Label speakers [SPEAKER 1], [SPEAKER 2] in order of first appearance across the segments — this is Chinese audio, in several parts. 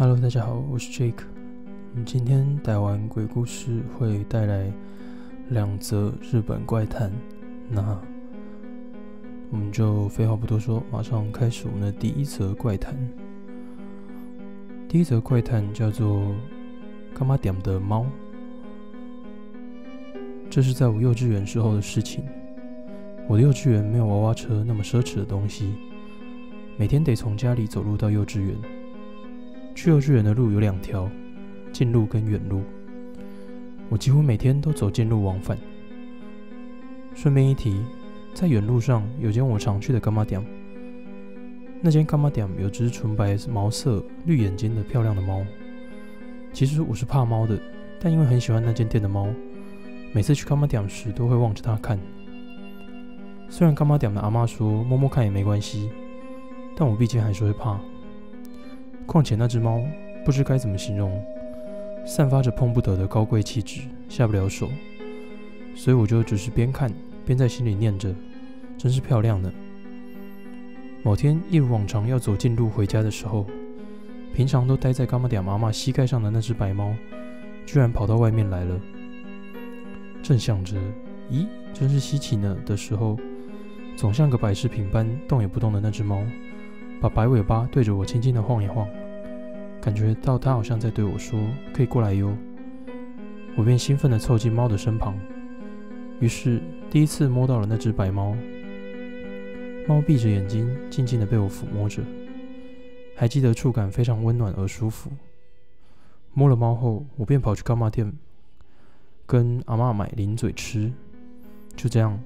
[SPEAKER 1] Hello，大家好，我是 Jake。嗯，今天带完鬼故事会带来两则日本怪谈。那我们就废话不多说，马上开始我们的第一则怪谈。第一则怪谈叫做“干妈点的猫”。这是在我幼稚园时候的事情。我的幼稚园没有娃娃车那么奢侈的东西，每天得从家里走路到幼稚园。去幼稚园的路有两条，近路跟远路。我几乎每天都走近路往返。顺便一提，在远路上有间我常去的干妈店。那间干妈店有只纯白毛色、绿眼睛的漂亮的猫。其实我是怕猫的，但因为很喜欢那间店的猫，每次去干妈店时都会望着它看。虽然干妈店的阿妈说摸摸看也没关系，但我毕竟还是会怕。况且那只猫不知该怎么形容，散发着碰不得的高贵气质，下不了手，所以我就只是边看边在心里念着：“真是漂亮呢。”某天一如往常要走近路回家的时候，平常都待在干妈点妈妈膝盖上的那只白猫，居然跑到外面来了。正想着“咦，真是稀奇呢”的时候，总像个摆饰品般动也不动的那只猫，把白尾巴对着我轻轻的晃一晃。感觉到它好像在对我说：“可以过来哟。”我便兴奋地凑近猫的身旁，于是第一次摸到了那只白猫。猫闭着眼睛，静静地被我抚摸着，还记得触感非常温暖而舒服。摸了猫后，我便跑去干妈店，跟阿妈买零嘴吃。就这样，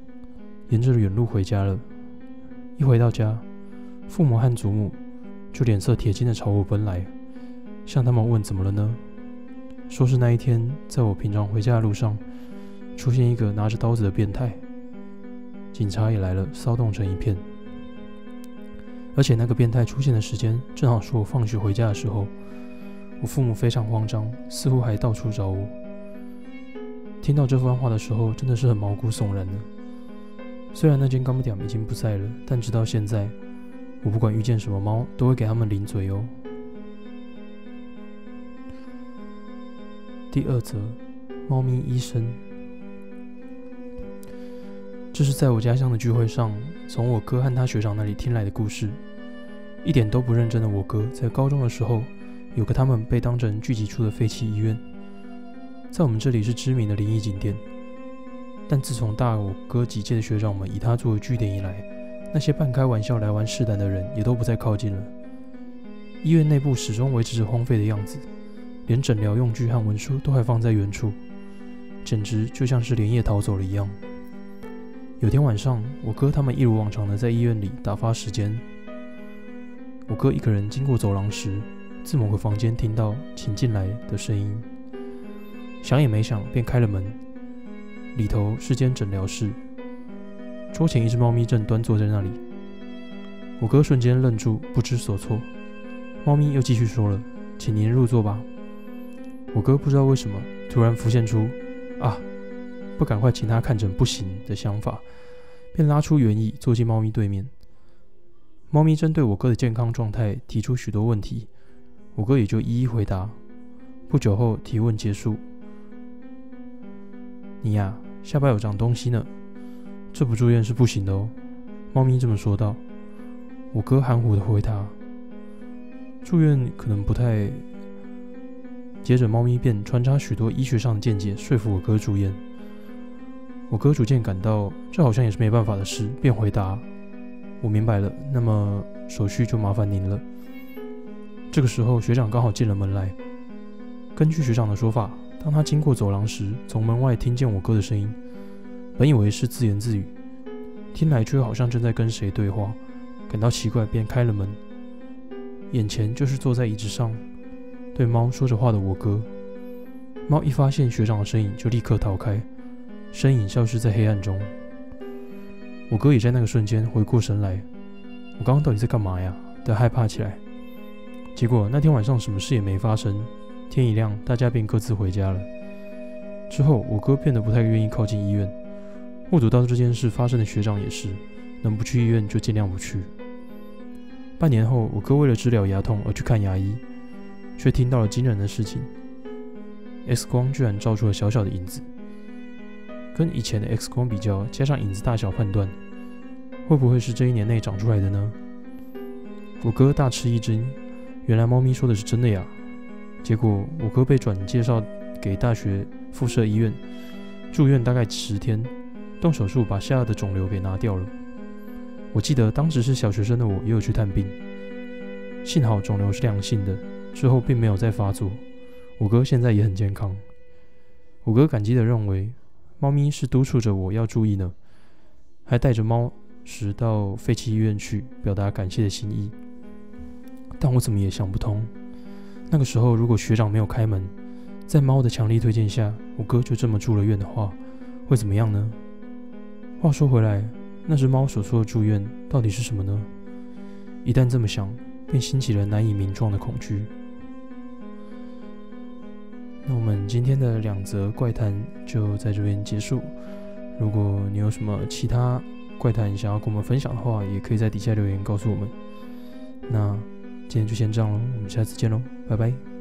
[SPEAKER 1] 沿着远路回家了。一回到家，父母和祖母就脸色铁青地朝我奔来。向他们问怎么了呢？说是那一天，在我平常回家的路上，出现一个拿着刀子的变态。警察也来了，骚动成一片。而且那个变态出现的时间，正好是我放学回家的时候。我父母非常慌张，似乎还到处找我。听到这番话的时候，真的是很毛骨悚然的。虽然那间干木店已经不在了，但直到现在，我不管遇见什么猫，都会给他们零嘴哦。第二则，猫咪医生。这是在我家乡的聚会上，从我哥和他学长那里听来的故事。一点都不认真的我哥，在高中的时候，有个他们被当成聚集处的废弃医院，在我们这里是知名的灵异景点。但自从大我哥几届的学长们以他作为据点以来，那些半开玩笑来玩试胆的人也都不再靠近了。医院内部始终维持着荒废的样子。连诊疗用具和文书都还放在原处，简直就像是连夜逃走了一样。有天晚上，我哥他们一如往常的在医院里打发时间。我哥一个人经过走廊时，自某个房间听到“请进来”的声音，想也没想便开了门。里头是间诊疗室，桌前一只猫咪正端坐在那里。我哥瞬间愣住，不知所措。猫咪又继续说了：“请您入座吧。”我哥不知道为什么突然浮现出啊，不赶快请他看诊不行的想法，便拉出圆椅坐进猫咪对面。猫咪针对我哥的健康状态提出许多问题，我哥也就一一回答。不久后提问结束，你呀下巴有长东西呢，这不住院是不行的哦。猫咪这么说道。我哥含糊的回答，住院可能不太。接着，猫咪便穿插许多医学上的见解，说服我哥住院。我哥逐渐感到这好像也是没办法的事，便回答：“我明白了，那么手续就麻烦您了。”这个时候，学长刚好进了门来。根据学长的说法，当他经过走廊时，从门外听见我哥的声音，本以为是自言自语，听来却好像正在跟谁对话，感到奇怪，便开了门。眼前就是坐在椅子上。对猫说着话的我哥，猫一发现学长的身影，就立刻逃开，身影消失在黑暗中。我哥也在那个瞬间回过神来，我刚刚到底在干嘛呀？的害怕起来。结果那天晚上什么事也没发生，天一亮，大家便各自回家了。之后，我哥变得不太愿意靠近医院。目睹到这件事发生的学长也是，能不去医院就尽量不去。半年后，我哥为了治疗牙痛而去看牙医。却听到了惊人的事情：X 光居然照出了小小的影子。跟以前的 X 光比较，加上影子大小判断，会不会是这一年内长出来的呢？我哥大吃一惊，原来猫咪说的是真的呀！结果我哥被转介绍给大学附设医院，住院大概十天，动手术把下颚的肿瘤给拿掉了。我记得当时是小学生的我也有去探病，幸好肿瘤是良性的，之后并没有再发作。我哥现在也很健康。我哥感激的认为。猫咪是督促着我要注意呢，还带着猫食到废弃医院去表达感谢的心意。但我怎么也想不通，那个时候如果学长没有开门，在猫的强力推荐下，我哥就这么住了院的话，会怎么样呢？话说回来，那只猫所说的住院到底是什么呢？一旦这么想，便兴起了难以名状的恐惧。那我们今天的两则怪谈就在这边结束。如果你有什么其他怪谈想要跟我们分享的话，也可以在底下留言告诉我们。那今天就先这样喽，我们下次见喽，拜拜。